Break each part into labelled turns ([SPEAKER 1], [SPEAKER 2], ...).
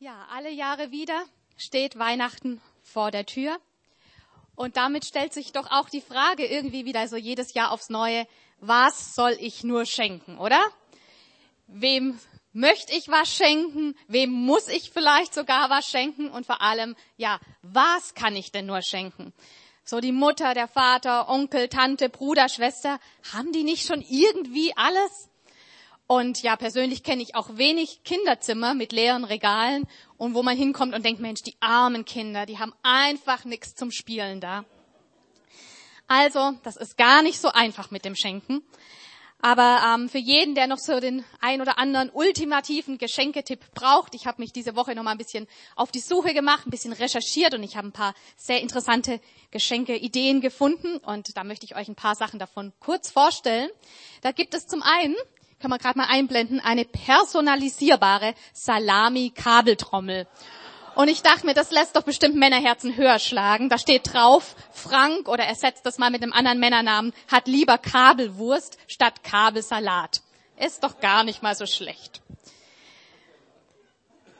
[SPEAKER 1] Ja, alle Jahre wieder steht Weihnachten vor der Tür. Und damit stellt sich doch auch die Frage irgendwie wieder so jedes Jahr aufs Neue, was soll ich nur schenken, oder? Wem möchte ich was schenken? Wem muss ich vielleicht sogar was schenken? Und vor allem, ja, was kann ich denn nur schenken? So die Mutter, der Vater, Onkel, Tante, Bruder, Schwester, haben die nicht schon irgendwie alles? Und ja, persönlich kenne ich auch wenig Kinderzimmer mit leeren Regalen und wo man hinkommt und denkt, Mensch, die armen Kinder, die haben einfach nichts zum Spielen da. Also, das ist gar nicht so einfach mit dem Schenken. Aber ähm, für jeden, der noch so den ein oder anderen ultimativen Geschenketipp braucht, ich habe mich diese Woche noch mal ein bisschen auf die Suche gemacht, ein bisschen recherchiert und ich habe ein paar sehr interessante Geschenke-Ideen gefunden und da möchte ich euch ein paar Sachen davon kurz vorstellen. Da gibt es zum einen kann man gerade mal einblenden, eine personalisierbare Salami-Kabeltrommel. Und ich dachte mir, das lässt doch bestimmt Männerherzen höher schlagen. Da steht drauf, Frank oder ersetzt das mal mit einem anderen Männernamen, hat lieber Kabelwurst statt Kabelsalat. Ist doch gar nicht mal so schlecht.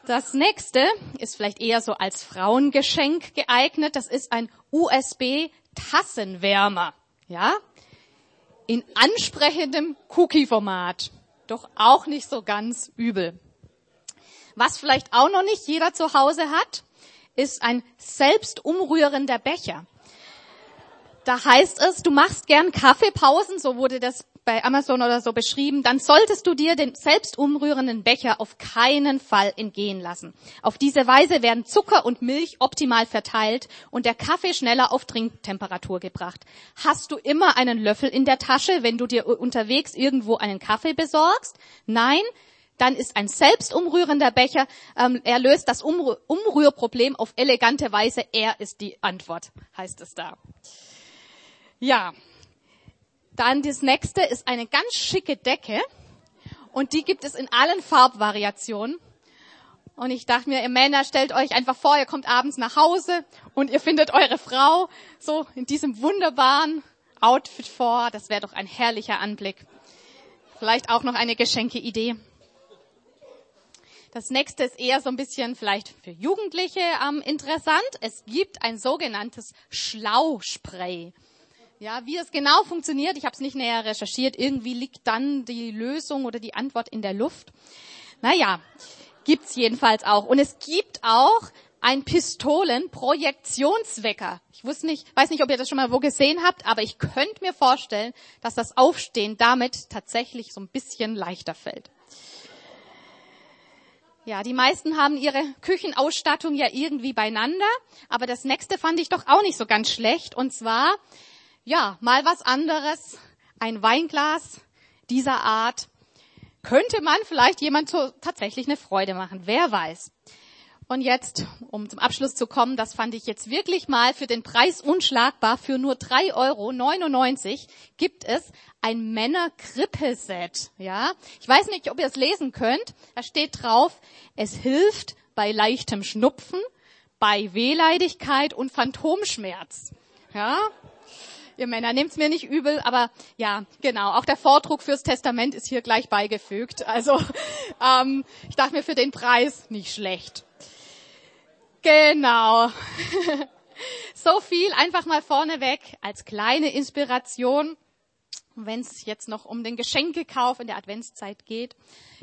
[SPEAKER 1] Das nächste ist vielleicht eher so als Frauengeschenk geeignet. Das ist ein USB-Tassenwärmer. Ja, in ansprechendem Cookie-Format. Doch auch nicht so ganz übel. Was vielleicht auch noch nicht jeder zu Hause hat, ist ein selbst umrührender Becher. Da heißt es, du machst gern Kaffeepausen, so wurde das bei Amazon oder so beschrieben, dann solltest du dir den selbst umrührenden Becher auf keinen Fall entgehen lassen. Auf diese Weise werden Zucker und Milch optimal verteilt und der Kaffee schneller auf Trinktemperatur gebracht. Hast du immer einen Löffel in der Tasche, wenn du dir unterwegs irgendwo einen Kaffee besorgst? Nein, dann ist ein selbst umrührender Becher, ähm, er löst das Umrühr Umrührproblem auf elegante Weise. Er ist die Antwort, heißt es da. Ja, dann das nächste ist eine ganz schicke Decke und die gibt es in allen Farbvariationen. Und ich dachte mir, ihr Männer, stellt euch einfach vor, ihr kommt abends nach Hause und ihr findet eure Frau so in diesem wunderbaren Outfit vor. Das wäre doch ein herrlicher Anblick. Vielleicht auch noch eine Geschenkeidee. Das nächste ist eher so ein bisschen vielleicht für Jugendliche ähm, interessant. Es gibt ein sogenanntes Schlauspray. Ja, wie es genau funktioniert, ich habe es nicht näher recherchiert. Irgendwie liegt dann die Lösung oder die Antwort in der Luft. Naja, gibt's jedenfalls auch. Und es gibt auch ein Pistolenprojektionswecker. Ich wusste nicht, weiß nicht, ob ihr das schon mal wo gesehen habt, aber ich könnte mir vorstellen, dass das Aufstehen damit tatsächlich so ein bisschen leichter fällt. Ja, die meisten haben ihre Küchenausstattung ja irgendwie beieinander, aber das nächste fand ich doch auch nicht so ganz schlecht. Und zwar ja, mal was anderes. Ein Weinglas dieser Art könnte man vielleicht jemand so tatsächlich eine Freude machen. Wer weiß. Und jetzt, um zum Abschluss zu kommen, das fand ich jetzt wirklich mal für den Preis unschlagbar. Für nur 3,99 Euro gibt es ein Männer-Krippe-Set. Ja, ich weiß nicht, ob ihr es lesen könnt. Da steht drauf, es hilft bei leichtem Schnupfen, bei Wehleidigkeit und Phantomschmerz. Ja, ihr Männer, nehmt's mir nicht übel, aber ja, genau, auch der Vordruck fürs Testament ist hier gleich beigefügt. Also ähm, ich dachte mir für den Preis nicht schlecht. Genau. so viel einfach mal vorneweg als kleine Inspiration, wenn es jetzt noch um den Geschenkekauf in der Adventszeit geht.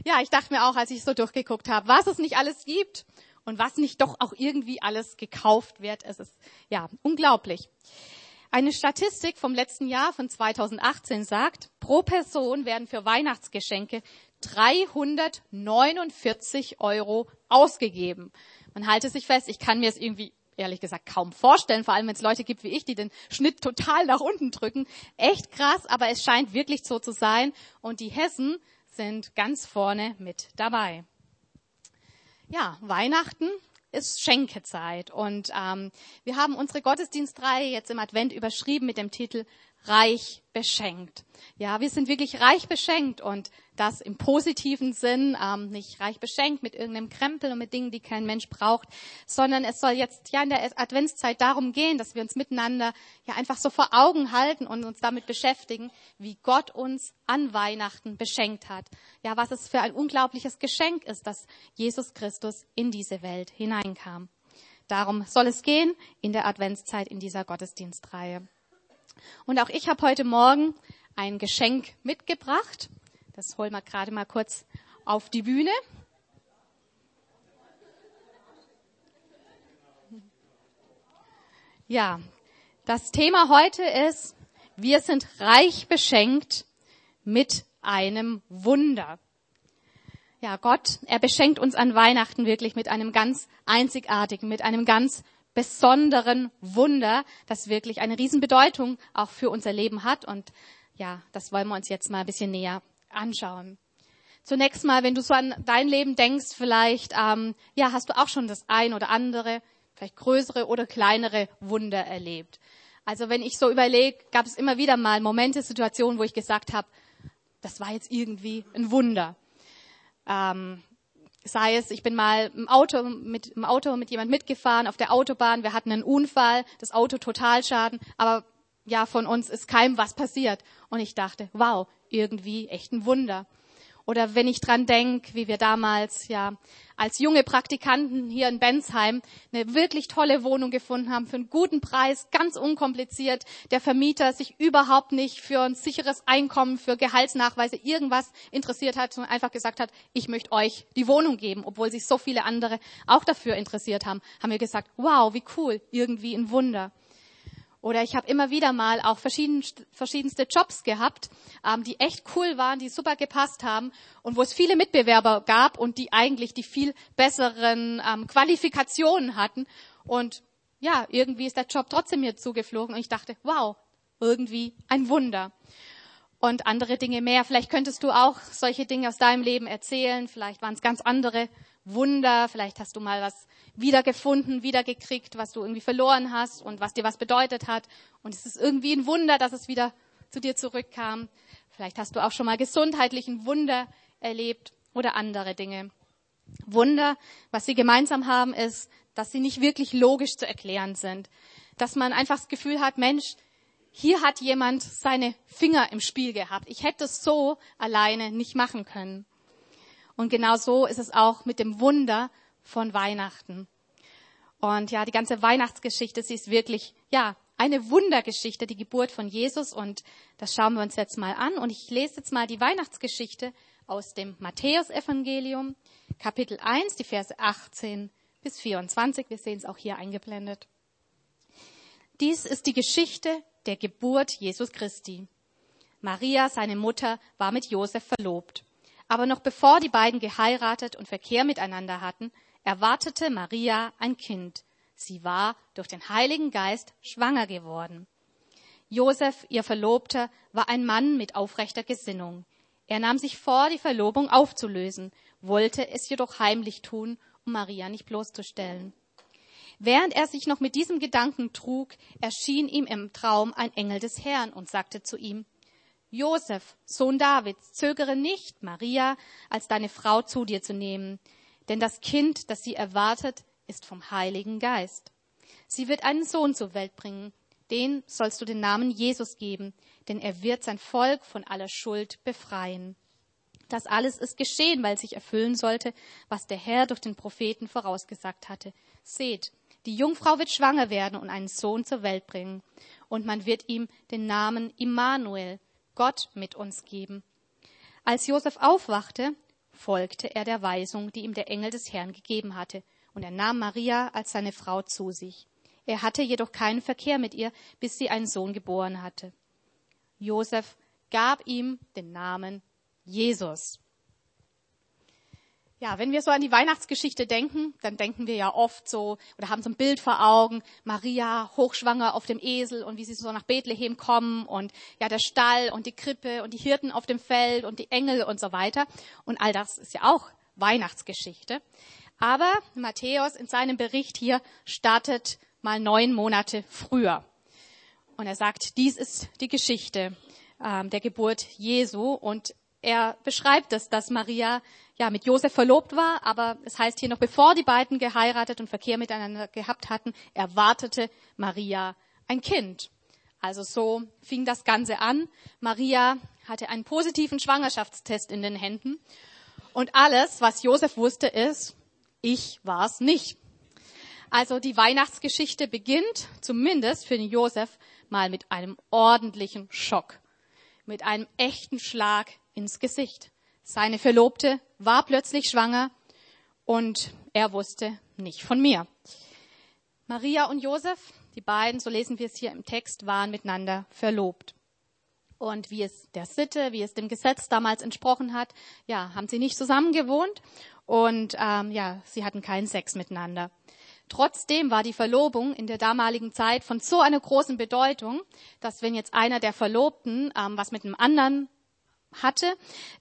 [SPEAKER 1] Ja, ich dachte mir auch, als ich so durchgeguckt habe, was es nicht alles gibt und was nicht doch auch irgendwie alles gekauft wird. Es ist ja unglaublich. Eine Statistik vom letzten Jahr von 2018 sagt, pro Person werden für Weihnachtsgeschenke 349 Euro ausgegeben. Man halte sich fest, ich kann mir es irgendwie ehrlich gesagt kaum vorstellen, vor allem wenn es Leute gibt wie ich, die den Schnitt total nach unten drücken. Echt krass, aber es scheint wirklich so zu sein und die Hessen sind ganz vorne mit dabei. Ja, Weihnachten ist Schenkezeit. Und ähm, wir haben unsere Gottesdienstreihe jetzt im Advent überschrieben mit dem Titel reich beschenkt. Ja, wir sind wirklich reich beschenkt und das im positiven Sinn, ähm, nicht reich beschenkt mit irgendeinem Krempel und mit Dingen, die kein Mensch braucht, sondern es soll jetzt ja in der Adventszeit darum gehen, dass wir uns miteinander ja einfach so vor Augen halten und uns damit beschäftigen, wie Gott uns an Weihnachten beschenkt hat. Ja, was es für ein unglaubliches Geschenk ist, dass Jesus Christus in diese Welt hineinkam. Darum soll es gehen in der Adventszeit in dieser Gottesdienstreihe. Und auch ich habe heute Morgen ein Geschenk mitgebracht. Das holen wir gerade mal kurz auf die Bühne. Ja, das Thema heute ist, wir sind reich beschenkt mit einem Wunder. Ja, Gott, er beschenkt uns an Weihnachten wirklich mit einem ganz einzigartigen, mit einem ganz besonderen Wunder, das wirklich eine Riesenbedeutung auch für unser Leben hat. Und ja, das wollen wir uns jetzt mal ein bisschen näher anschauen. Zunächst mal, wenn du so an dein Leben denkst, vielleicht, ähm, ja, hast du auch schon das ein oder andere, vielleicht größere oder kleinere Wunder erlebt. Also wenn ich so überlege, gab es immer wieder mal Momente, Situationen, wo ich gesagt habe, das war jetzt irgendwie ein Wunder. Ähm, sei es, ich bin mal im Auto mit mit jemand mitgefahren auf der Autobahn, wir hatten einen Unfall, das Auto Totalschaden, aber ja, von uns ist keinem was passiert. Und ich dachte, wow, irgendwie echt ein Wunder. Oder wenn ich dran denk, wie wir damals ja als junge Praktikanten hier in Bensheim eine wirklich tolle Wohnung gefunden haben für einen guten Preis, ganz unkompliziert. Der Vermieter sich überhaupt nicht für ein sicheres Einkommen, für Gehaltsnachweise irgendwas interessiert hat, sondern einfach gesagt hat, ich möchte euch die Wohnung geben, obwohl sich so viele andere auch dafür interessiert haben, haben wir gesagt, wow, wie cool, irgendwie ein Wunder. Oder ich habe immer wieder mal auch verschiedenste Jobs gehabt, ähm, die echt cool waren, die super gepasst haben und wo es viele Mitbewerber gab und die eigentlich die viel besseren ähm, Qualifikationen hatten. Und ja, irgendwie ist der Job trotzdem mir zugeflogen und ich dachte, wow, irgendwie ein Wunder. Und andere Dinge mehr. Vielleicht könntest du auch solche Dinge aus deinem Leben erzählen. Vielleicht waren es ganz andere Wunder. Vielleicht hast du mal was wiedergefunden, wiedergekriegt, was du irgendwie verloren hast und was dir was bedeutet hat. Und es ist irgendwie ein Wunder, dass es wieder zu dir zurückkam. Vielleicht hast du auch schon mal gesundheitlichen Wunder erlebt oder andere Dinge. Wunder, was sie gemeinsam haben, ist, dass sie nicht wirklich logisch zu erklären sind. Dass man einfach das Gefühl hat, Mensch, hier hat jemand seine Finger im Spiel gehabt. Ich hätte es so alleine nicht machen können. Und genau so ist es auch mit dem Wunder von Weihnachten. Und ja, die ganze Weihnachtsgeschichte, sie ist wirklich, ja, eine Wundergeschichte, die Geburt von Jesus. Und das schauen wir uns jetzt mal an. Und ich lese jetzt mal die Weihnachtsgeschichte aus dem Matthäusevangelium, Kapitel 1, die Verse 18 bis 24. Wir sehen es auch hier eingeblendet. Dies ist die Geschichte der Geburt Jesus Christi. Maria, seine Mutter, war mit Josef verlobt. Aber noch bevor die beiden geheiratet und Verkehr miteinander hatten, erwartete Maria ein Kind. Sie war durch den Heiligen Geist schwanger geworden. Josef, ihr Verlobter, war ein Mann mit aufrechter Gesinnung. Er nahm sich vor, die Verlobung aufzulösen, wollte es jedoch heimlich tun, um Maria nicht bloßzustellen. Während er sich noch mit diesem Gedanken trug, erschien ihm im Traum ein Engel des Herrn und sagte zu ihm, Josef, Sohn Davids, zögere nicht, Maria als deine Frau zu dir zu nehmen, denn das Kind, das sie erwartet, ist vom Heiligen Geist. Sie wird einen Sohn zur Welt bringen. Den sollst du den Namen Jesus geben, denn er wird sein Volk von aller Schuld befreien. Das alles ist geschehen, weil sich erfüllen sollte, was der Herr durch den Propheten vorausgesagt hatte. Seht, die Jungfrau wird schwanger werden und einen Sohn zur Welt bringen. Und man wird ihm den Namen Immanuel, Gott mit uns geben. Als Josef aufwachte, folgte er der Weisung, die ihm der Engel des Herrn gegeben hatte, und er nahm Maria als seine Frau zu sich. Er hatte jedoch keinen Verkehr mit ihr, bis sie einen Sohn geboren hatte. Josef gab ihm den Namen Jesus. Ja, wenn wir so an die Weihnachtsgeschichte denken, dann denken wir ja oft so oder haben so ein Bild vor Augen, Maria hochschwanger auf dem Esel und wie sie so nach Bethlehem kommen und ja der Stall und die Krippe und die Hirten auf dem Feld und die Engel und so weiter. Und all das ist ja auch Weihnachtsgeschichte. Aber Matthäus in seinem Bericht hier startet mal neun Monate früher. Und er sagt, dies ist die Geschichte ähm, der Geburt Jesu. Und er beschreibt es, dass Maria ja mit Josef verlobt war, aber es heißt hier noch, bevor die beiden geheiratet und Verkehr miteinander gehabt hatten, erwartete Maria ein Kind. Also so fing das Ganze an. Maria hatte einen positiven Schwangerschaftstest in den Händen. Und alles, was Josef wusste, ist, ich war's nicht. Also die Weihnachtsgeschichte beginnt, zumindest für den Josef, mal mit einem ordentlichen Schock. Mit einem echten Schlag ins Gesicht. Seine Verlobte war plötzlich schwanger und er wusste nicht von mir. Maria und Josef, die beiden, so lesen wir es hier im Text, waren miteinander verlobt. Und wie es der Sitte, wie es dem Gesetz damals entsprochen hat, ja, haben sie nicht zusammen gewohnt und ähm, ja, sie hatten keinen Sex miteinander. Trotzdem war die Verlobung in der damaligen Zeit von so einer großen Bedeutung, dass wenn jetzt einer der Verlobten ähm, was mit einem anderen hatte,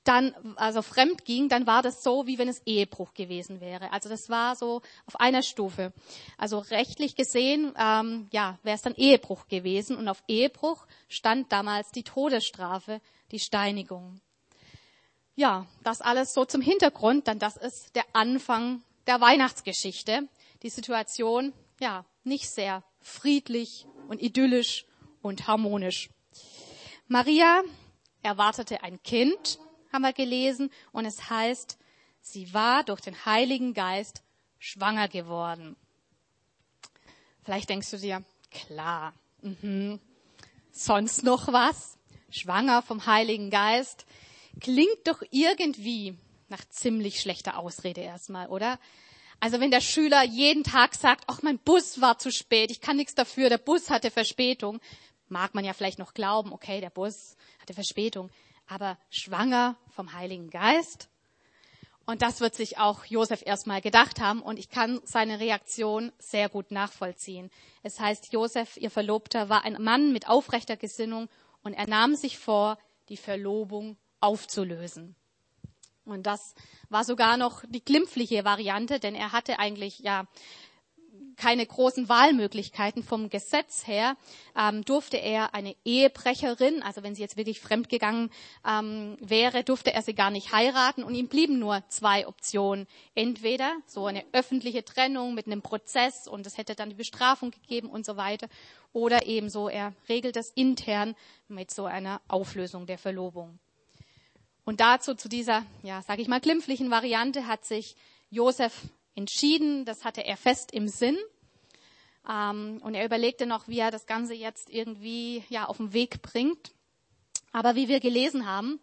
[SPEAKER 1] dann also fremd ging, dann war das so, wie wenn es Ehebruch gewesen wäre. Also das war so auf einer Stufe. Also rechtlich gesehen, ähm, ja, wäre es dann Ehebruch gewesen und auf Ehebruch stand damals die Todesstrafe, die Steinigung. Ja, das alles so zum Hintergrund, dann das ist der Anfang der Weihnachtsgeschichte. Die Situation, ja, nicht sehr friedlich und idyllisch und harmonisch. Maria erwartete ein Kind, haben wir gelesen, und es heißt, sie war durch den Heiligen Geist schwanger geworden. Vielleicht denkst du dir, klar, mhm. sonst noch was? Schwanger vom Heiligen Geist? Klingt doch irgendwie nach ziemlich schlechter Ausrede erstmal, oder? Also wenn der Schüler jeden Tag sagt, ach, mein Bus war zu spät, ich kann nichts dafür, der Bus hatte Verspätung, mag man ja vielleicht noch glauben, okay, der Bus hatte Verspätung, aber schwanger vom Heiligen Geist. Und das wird sich auch Josef erstmal gedacht haben und ich kann seine Reaktion sehr gut nachvollziehen. Es heißt, Josef, ihr Verlobter, war ein Mann mit aufrechter Gesinnung und er nahm sich vor, die Verlobung aufzulösen. Und das war sogar noch die glimpfliche Variante, denn er hatte eigentlich ja keine großen Wahlmöglichkeiten vom Gesetz her, ähm, durfte er eine Ehebrecherin, also wenn sie jetzt wirklich fremdgegangen ähm, wäre, durfte er sie gar nicht heiraten und ihm blieben nur zwei Optionen. Entweder so eine öffentliche Trennung mit einem Prozess und es hätte dann die Bestrafung gegeben und so weiter, oder ebenso er regelt das intern mit so einer Auflösung der Verlobung. Und dazu, zu dieser, ja, sage ich mal, glimpflichen Variante hat sich Josef entschieden, das hatte er fest im Sinn. Ähm, und er überlegte noch, wie er das Ganze jetzt irgendwie ja, auf den Weg bringt. Aber wie wir gelesen haben,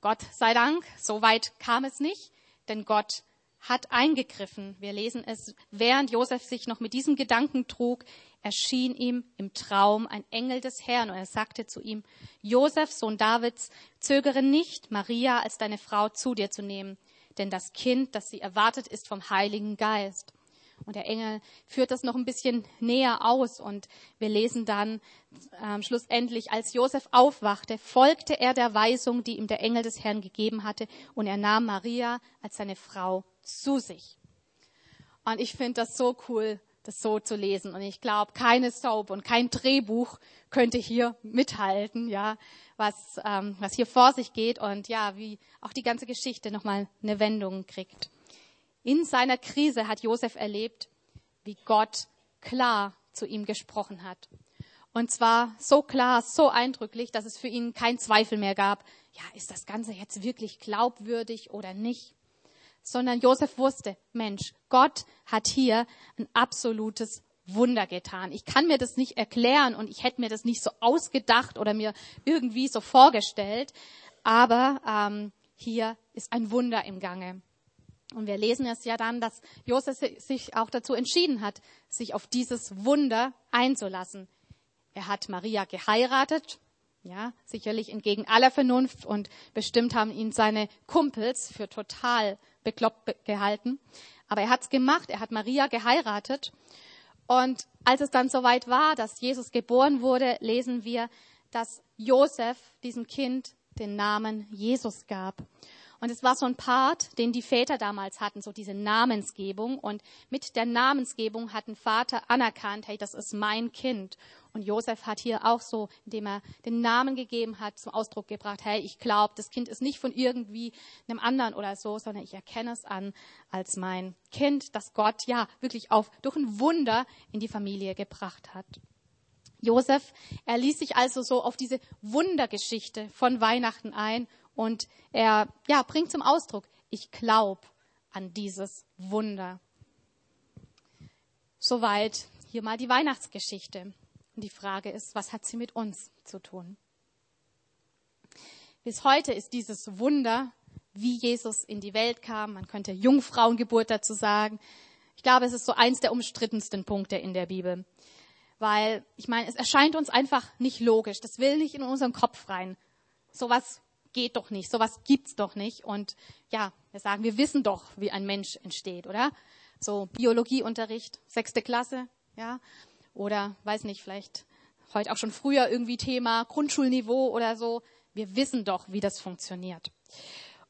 [SPEAKER 1] Gott sei Dank, so weit kam es nicht, denn Gott hat eingegriffen. Wir lesen es, während Josef sich noch mit diesem Gedanken trug, erschien ihm im Traum ein Engel des Herrn und er sagte zu ihm, Josef, Sohn Davids, zögere nicht, Maria als deine Frau zu dir zu nehmen, denn das Kind, das sie erwartet, ist vom Heiligen Geist. Und der Engel führt das noch ein bisschen näher aus und wir lesen dann äh, schlussendlich, als Josef aufwachte, folgte er der Weisung, die ihm der Engel des Herrn gegeben hatte und er nahm Maria als seine Frau zu sich. Und ich finde das so cool, das so zu lesen. Und ich glaube, keine Soap und kein Drehbuch könnte hier mithalten, ja, was, ähm, was hier vor sich geht und ja, wie auch die ganze Geschichte nochmal eine Wendung kriegt. In seiner Krise hat Josef erlebt, wie Gott klar zu ihm gesprochen hat. Und zwar so klar, so eindrücklich, dass es für ihn keinen Zweifel mehr gab. Ja, ist das Ganze jetzt wirklich glaubwürdig oder nicht? Sondern Josef wusste, Mensch, Gott hat hier ein absolutes Wunder getan. Ich kann mir das nicht erklären und ich hätte mir das nicht so ausgedacht oder mir irgendwie so vorgestellt. Aber ähm, hier ist ein Wunder im Gange. Und wir lesen es ja dann, dass Josef sich auch dazu entschieden hat, sich auf dieses Wunder einzulassen. Er hat Maria geheiratet, ja, sicherlich entgegen aller Vernunft und bestimmt haben ihn seine Kumpels für total bekloppt gehalten. Aber er hat's gemacht, er hat Maria geheiratet. Und als es dann soweit war, dass Jesus geboren wurde, lesen wir, dass Josef diesem Kind den Namen Jesus gab. Und es war so ein Part, den die Väter damals hatten, so diese Namensgebung. Und mit der Namensgebung hat ein Vater anerkannt, hey, das ist mein Kind. Und Josef hat hier auch so, indem er den Namen gegeben hat, zum Ausdruck gebracht, hey, ich glaube, das Kind ist nicht von irgendwie einem anderen oder so, sondern ich erkenne es an als mein Kind, das Gott ja wirklich auf, durch ein Wunder in die Familie gebracht hat. Josef, er ließ sich also so auf diese Wundergeschichte von Weihnachten ein und er ja, bringt zum Ausdruck, ich glaube an dieses Wunder. Soweit hier mal die Weihnachtsgeschichte. Und die Frage ist, was hat sie mit uns zu tun? Bis heute ist dieses Wunder, wie Jesus in die Welt kam, man könnte Jungfrauengeburt dazu sagen. Ich glaube, es ist so eins der umstrittensten Punkte in der Bibel. Weil, ich meine, es erscheint uns einfach nicht logisch. Das will nicht in unseren Kopf rein. Sowas geht doch nicht, sowas gibt's doch nicht. Und ja, wir sagen, wir wissen doch, wie ein Mensch entsteht, oder? So Biologieunterricht, sechste Klasse, ja, oder weiß nicht, vielleicht heute auch schon früher irgendwie Thema Grundschulniveau oder so. Wir wissen doch, wie das funktioniert.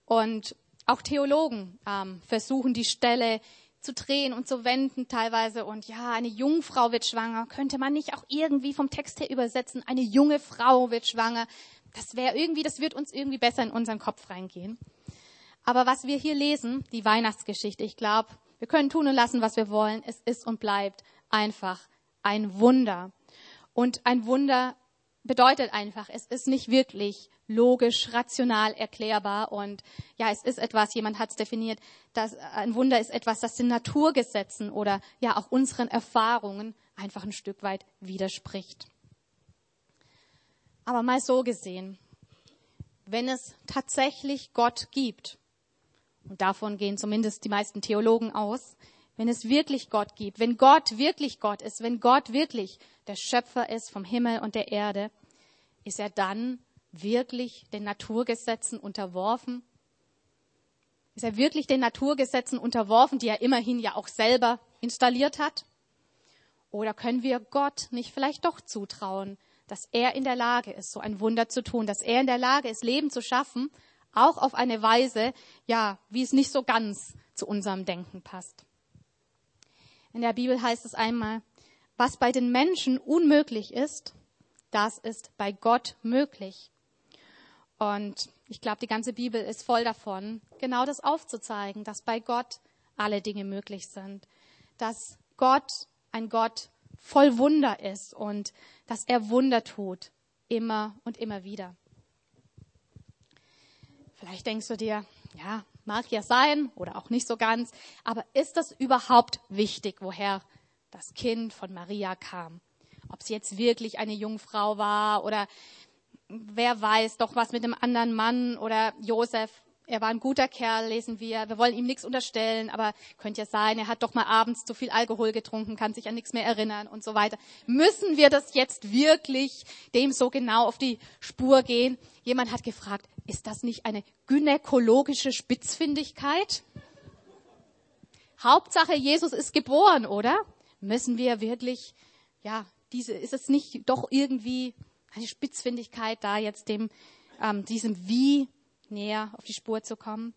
[SPEAKER 1] Und auch Theologen ähm, versuchen die Stelle zu drehen und zu wenden teilweise. Und ja, eine Jungfrau wird schwanger. Könnte man nicht auch irgendwie vom Text her übersetzen? Eine junge Frau wird schwanger das wäre irgendwie, das wird uns irgendwie besser in unseren Kopf reingehen. Aber was wir hier lesen, die Weihnachtsgeschichte, ich glaube, wir können tun und lassen, was wir wollen. Es ist und bleibt einfach ein Wunder. Und ein Wunder bedeutet einfach, es ist nicht wirklich logisch, rational erklärbar. Und ja, es ist etwas, jemand hat es definiert, dass ein Wunder ist etwas, das den Naturgesetzen oder ja auch unseren Erfahrungen einfach ein Stück weit widerspricht. Aber mal so gesehen, wenn es tatsächlich Gott gibt, und davon gehen zumindest die meisten Theologen aus, wenn es wirklich Gott gibt, wenn Gott wirklich Gott ist, wenn Gott wirklich der Schöpfer ist vom Himmel und der Erde, ist er dann wirklich den Naturgesetzen unterworfen? Ist er wirklich den Naturgesetzen unterworfen, die er immerhin ja auch selber installiert hat? Oder können wir Gott nicht vielleicht doch zutrauen, dass er in der Lage ist, so ein Wunder zu tun, dass er in der Lage ist, Leben zu schaffen, auch auf eine Weise, ja, wie es nicht so ganz zu unserem Denken passt. In der Bibel heißt es einmal, was bei den Menschen unmöglich ist, das ist bei Gott möglich. Und ich glaube, die ganze Bibel ist voll davon, genau das aufzuzeigen, dass bei Gott alle Dinge möglich sind, dass Gott ein Gott voll Wunder ist und dass er Wunder tut, immer und immer wieder. Vielleicht denkst du dir, ja, mag ja sein oder auch nicht so ganz, aber ist das überhaupt wichtig, woher das Kind von Maria kam? Ob sie jetzt wirklich eine Jungfrau war oder wer weiß doch was mit einem anderen Mann oder Josef er war ein guter Kerl, lesen wir. Wir wollen ihm nichts unterstellen, aber könnte ja sein, er hat doch mal abends zu viel Alkohol getrunken, kann sich an nichts mehr erinnern und so weiter. Müssen wir das jetzt wirklich dem so genau auf die Spur gehen? Jemand hat gefragt, ist das nicht eine gynäkologische Spitzfindigkeit? Hauptsache, Jesus ist geboren, oder? Müssen wir wirklich, ja, diese, ist es nicht doch irgendwie eine Spitzfindigkeit, da jetzt dem, ähm, diesem Wie näher auf die Spur zu kommen?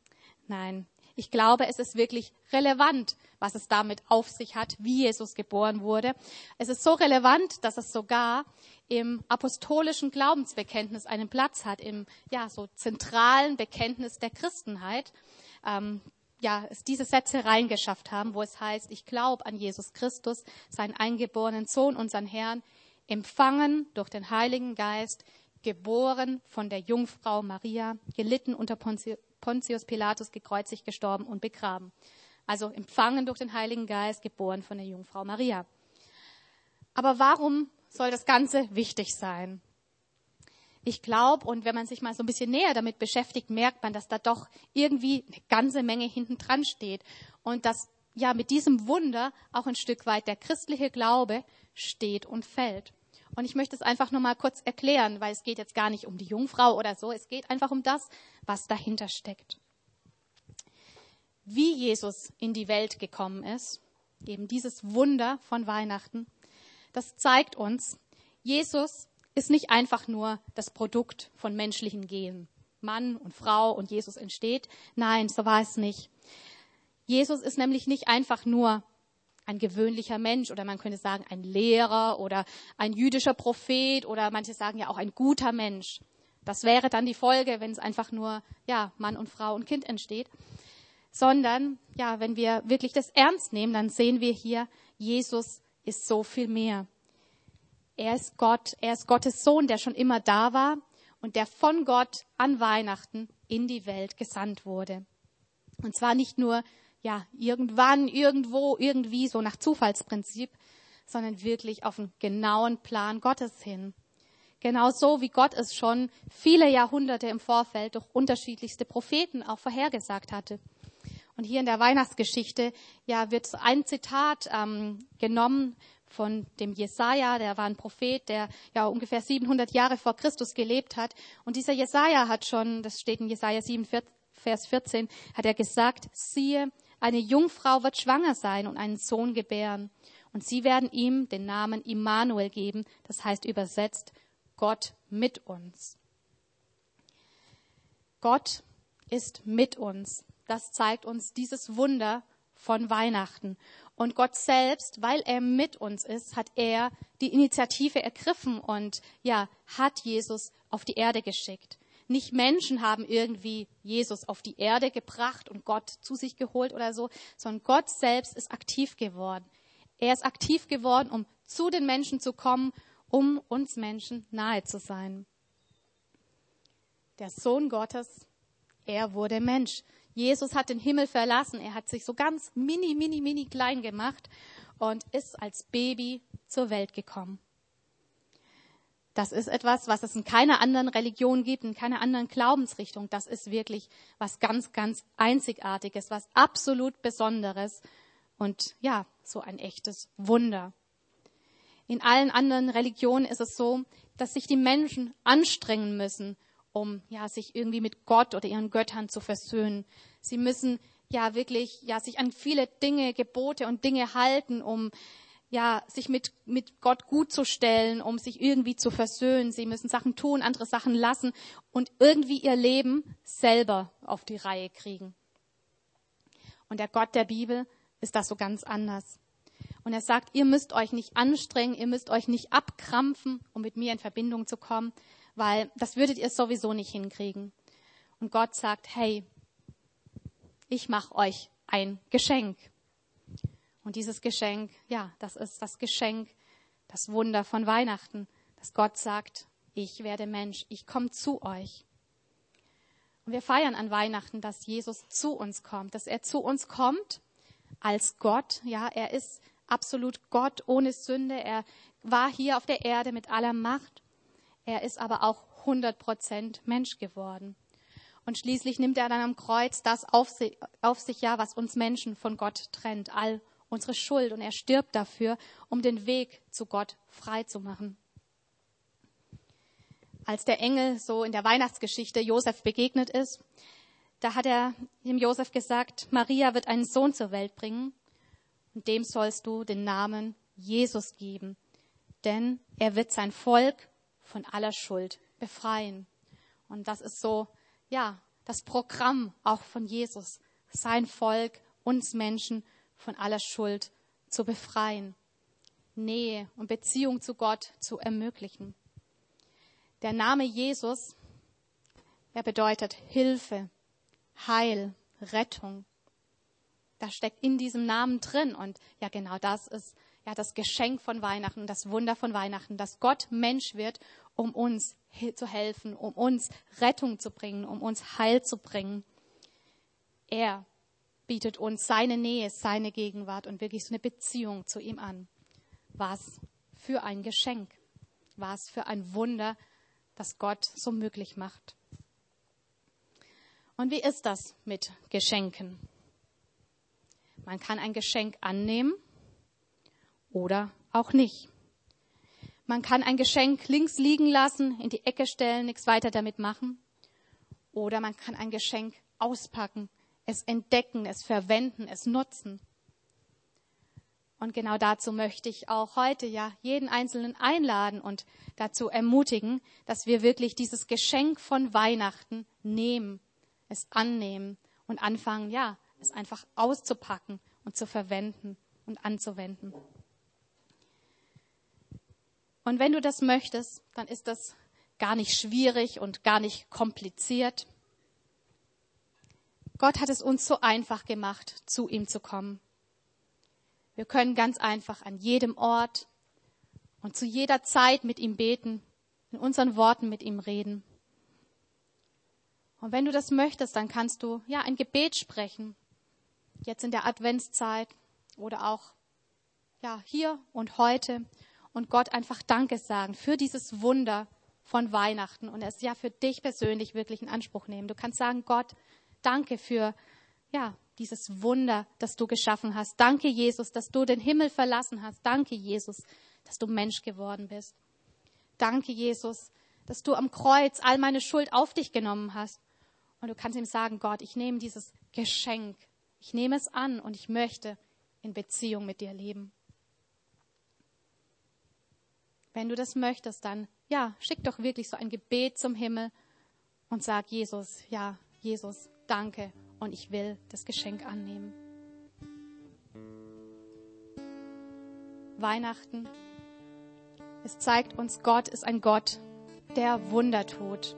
[SPEAKER 1] Nein. Ich glaube, es ist wirklich relevant, was es damit auf sich hat, wie Jesus geboren wurde. Es ist so relevant, dass es sogar im apostolischen Glaubensbekenntnis einen Platz hat, im ja so zentralen Bekenntnis der Christenheit. Ähm, ja, es diese Sätze reingeschafft haben, wo es heißt, ich glaube an Jesus Christus, seinen eingeborenen Sohn, unseren Herrn, empfangen durch den Heiligen Geist, geboren von der Jungfrau Maria, gelitten unter Pontius Pilatus, gekreuzigt, gestorben und begraben. Also empfangen durch den Heiligen Geist, geboren von der Jungfrau Maria. Aber warum soll das Ganze wichtig sein? Ich glaube, und wenn man sich mal so ein bisschen näher damit beschäftigt, merkt man, dass da doch irgendwie eine ganze Menge hinten dran steht. Und dass ja mit diesem Wunder auch ein Stück weit der christliche Glaube steht und fällt. Und ich möchte es einfach nur mal kurz erklären, weil es geht jetzt gar nicht um die Jungfrau oder so. Es geht einfach um das, was dahinter steckt. Wie Jesus in die Welt gekommen ist, eben dieses Wunder von Weihnachten, das zeigt uns, Jesus ist nicht einfach nur das Produkt von menschlichen Genen. Mann und Frau und Jesus entsteht. Nein, so war es nicht. Jesus ist nämlich nicht einfach nur ein gewöhnlicher Mensch oder man könnte sagen ein Lehrer oder ein jüdischer Prophet oder manche sagen ja auch ein guter Mensch. Das wäre dann die Folge, wenn es einfach nur ja Mann und Frau und Kind entsteht. Sondern ja, wenn wir wirklich das ernst nehmen, dann sehen wir hier, Jesus ist so viel mehr. Er ist Gott, er ist Gottes Sohn, der schon immer da war und der von Gott an Weihnachten in die Welt gesandt wurde. Und zwar nicht nur ja, irgendwann, irgendwo, irgendwie so nach Zufallsprinzip, sondern wirklich auf einen genauen Plan Gottes hin. Genau so wie Gott es schon viele Jahrhunderte im Vorfeld durch unterschiedlichste Propheten auch vorhergesagt hatte. Und hier in der Weihnachtsgeschichte ja wird ein Zitat ähm, genommen von dem Jesaja, der war ein Prophet, der ja ungefähr 700 Jahre vor Christus gelebt hat. Und dieser Jesaja hat schon, das steht in Jesaja 7, Vers 14, hat er gesagt, siehe, eine Jungfrau wird schwanger sein und einen Sohn gebären. Und sie werden ihm den Namen Immanuel geben, das heißt übersetzt Gott mit uns. Gott ist mit uns. Das zeigt uns dieses Wunder von Weihnachten. Und Gott selbst, weil er mit uns ist, hat er die Initiative ergriffen und ja, hat Jesus auf die Erde geschickt. Nicht Menschen haben irgendwie Jesus auf die Erde gebracht und Gott zu sich geholt oder so, sondern Gott selbst ist aktiv geworden. Er ist aktiv geworden, um zu den Menschen zu kommen, um uns Menschen nahe zu sein. Der Sohn Gottes, er wurde Mensch. Jesus hat den Himmel verlassen. Er hat sich so ganz mini, mini, mini klein gemacht und ist als Baby zur Welt gekommen. Das ist etwas, was es in keiner anderen Religion gibt, in keiner anderen Glaubensrichtung. Das ist wirklich was ganz, ganz Einzigartiges, was absolut Besonderes und ja, so ein echtes Wunder. In allen anderen Religionen ist es so, dass sich die Menschen anstrengen müssen, um ja sich irgendwie mit Gott oder ihren Göttern zu versöhnen. Sie müssen ja wirklich ja sich an viele Dinge, Gebote und Dinge halten, um ja, sich mit, mit Gott gut zu stellen, um sich irgendwie zu versöhnen. Sie müssen Sachen tun, andere Sachen lassen und irgendwie ihr Leben selber auf die Reihe kriegen. Und der Gott der Bibel ist das so ganz anders. Und er sagt, ihr müsst euch nicht anstrengen, ihr müsst euch nicht abkrampfen, um mit mir in Verbindung zu kommen, weil das würdet ihr sowieso nicht hinkriegen. Und Gott sagt, hey, ich mache euch ein Geschenk. Und dieses Geschenk, ja, das ist das Geschenk, das Wunder von Weihnachten, dass Gott sagt, ich werde Mensch, ich komme zu euch. Und wir feiern an Weihnachten, dass Jesus zu uns kommt, dass er zu uns kommt als Gott. Ja, er ist absolut Gott ohne Sünde. Er war hier auf der Erde mit aller Macht. Er ist aber auch 100 Prozent Mensch geworden. Und schließlich nimmt er dann am Kreuz das auf sich, auf sich, ja, was uns Menschen von Gott trennt, all unsere Schuld und er stirbt dafür, um den Weg zu Gott frei zu machen. Als der Engel so in der Weihnachtsgeschichte Josef begegnet ist, da hat er dem Josef gesagt, Maria wird einen Sohn zur Welt bringen und dem sollst du den Namen Jesus geben, denn er wird sein Volk von aller Schuld befreien. Und das ist so, ja, das Programm auch von Jesus, sein Volk, uns Menschen von aller Schuld zu befreien, Nähe und Beziehung zu Gott zu ermöglichen. Der Name Jesus, er bedeutet Hilfe, Heil, Rettung. Das steckt in diesem Namen drin und ja genau das ist ja das Geschenk von Weihnachten, das Wunder von Weihnachten, dass Gott Mensch wird, um uns zu helfen, um uns Rettung zu bringen, um uns Heil zu bringen. Er bietet uns seine Nähe, seine Gegenwart und wirklich so eine Beziehung zu ihm an. Was für ein Geschenk, was für ein Wunder, das Gott so möglich macht. Und wie ist das mit Geschenken? Man kann ein Geschenk annehmen oder auch nicht. Man kann ein Geschenk links liegen lassen, in die Ecke stellen, nichts weiter damit machen. Oder man kann ein Geschenk auspacken, es entdecken, es verwenden, es nutzen. Und genau dazu möchte ich auch heute ja jeden Einzelnen einladen und dazu ermutigen, dass wir wirklich dieses Geschenk von Weihnachten nehmen, es annehmen und anfangen, ja, es einfach auszupacken und zu verwenden und anzuwenden. Und wenn du das möchtest, dann ist das gar nicht schwierig und gar nicht kompliziert. Gott hat es uns so einfach gemacht, zu ihm zu kommen. Wir können ganz einfach an jedem Ort und zu jeder Zeit mit ihm beten, in unseren Worten mit ihm reden. Und wenn du das möchtest, dann kannst du ja ein Gebet sprechen. Jetzt in der Adventszeit oder auch ja hier und heute und Gott einfach Danke sagen für dieses Wunder von Weihnachten und es ja für dich persönlich wirklich in Anspruch nehmen. Du kannst sagen, Gott, danke für ja, dieses Wunder, das du geschaffen hast. Danke, Jesus, dass du den Himmel verlassen hast. Danke, Jesus, dass du Mensch geworden bist. Danke, Jesus, dass du am Kreuz all meine Schuld auf dich genommen hast. Und du kannst ihm sagen, Gott, ich nehme dieses Geschenk, ich nehme es an und ich möchte in Beziehung mit dir leben. Wenn du das möchtest, dann ja, schick doch wirklich so ein Gebet zum Himmel und sag Jesus, ja, Jesus, danke und ich will das Geschenk annehmen. Weihnachten, es zeigt uns, Gott ist ein Gott, der Wunder tut.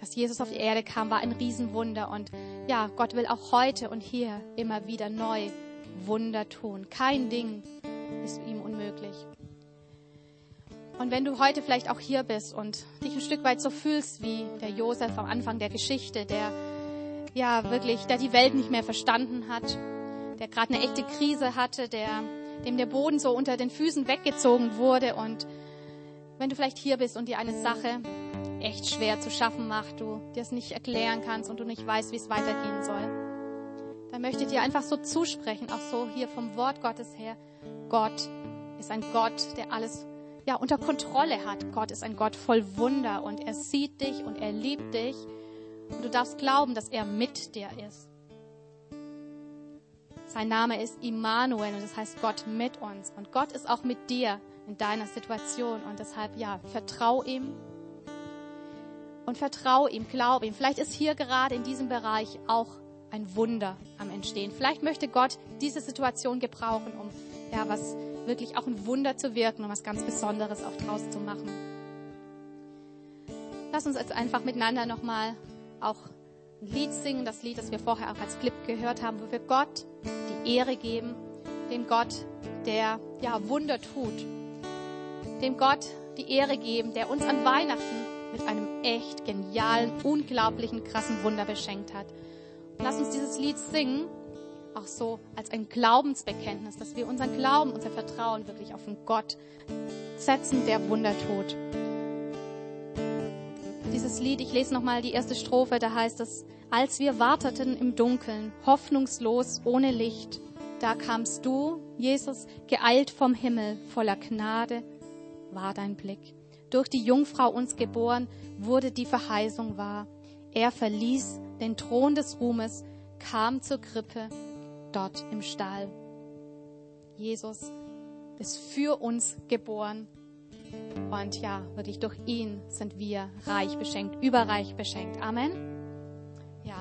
[SPEAKER 1] Dass Jesus auf die Erde kam, war ein Riesenwunder und ja, Gott will auch heute und hier immer wieder neu Wunder tun. Kein Ding ist ihm unmöglich. Und wenn du heute vielleicht auch hier bist und dich ein Stück weit so fühlst wie der Josef am Anfang der Geschichte, der ja wirklich, der die Welt nicht mehr verstanden hat, der gerade eine echte Krise hatte, der dem der Boden so unter den Füßen weggezogen wurde und wenn du vielleicht hier bist und dir eine Sache echt schwer zu schaffen macht, du dir es nicht erklären kannst und du nicht weißt, wie es weitergehen soll, dann möchte ich dir einfach so zusprechen, auch so hier vom Wort Gottes her, Gott ist ein Gott, der alles ja, unter Kontrolle hat. Gott ist ein Gott voll Wunder und er sieht dich und er liebt dich. Und du darfst glauben, dass er mit dir ist. Sein Name ist Immanuel und das heißt Gott mit uns. Und Gott ist auch mit dir in deiner Situation. Und deshalb, ja, vertrau ihm. Und vertrau ihm, glaub ihm. Vielleicht ist hier gerade in diesem Bereich auch ein Wunder am Entstehen. Vielleicht möchte Gott diese Situation gebrauchen, um ja was wirklich auch ein Wunder zu wirken und was ganz Besonderes auch draus zu machen. Lass uns jetzt einfach miteinander nochmal auch ein Lied singen, das Lied, das wir vorher auch als Clip gehört haben, wo wir Gott die Ehre geben, dem Gott, der ja Wunder tut, dem Gott die Ehre geben, der uns an Weihnachten mit einem echt genialen, unglaublichen, krassen Wunder beschenkt hat. Und lass uns dieses Lied singen auch so als ein Glaubensbekenntnis, dass wir unseren Glauben, unser Vertrauen wirklich auf den Gott setzen, der Wunder tut. Dieses Lied, ich lese nochmal die erste Strophe, da heißt es, als wir warteten im Dunkeln, hoffnungslos, ohne Licht, da kamst du, Jesus, geeilt vom Himmel, voller Gnade war dein Blick. Durch die Jungfrau uns geboren, wurde die Verheißung wahr. Er verließ den Thron des Ruhmes, kam zur Krippe dort im Stall. Jesus ist für uns geboren. Und ja, wirklich durch ihn sind wir reich beschenkt, überreich beschenkt. Amen.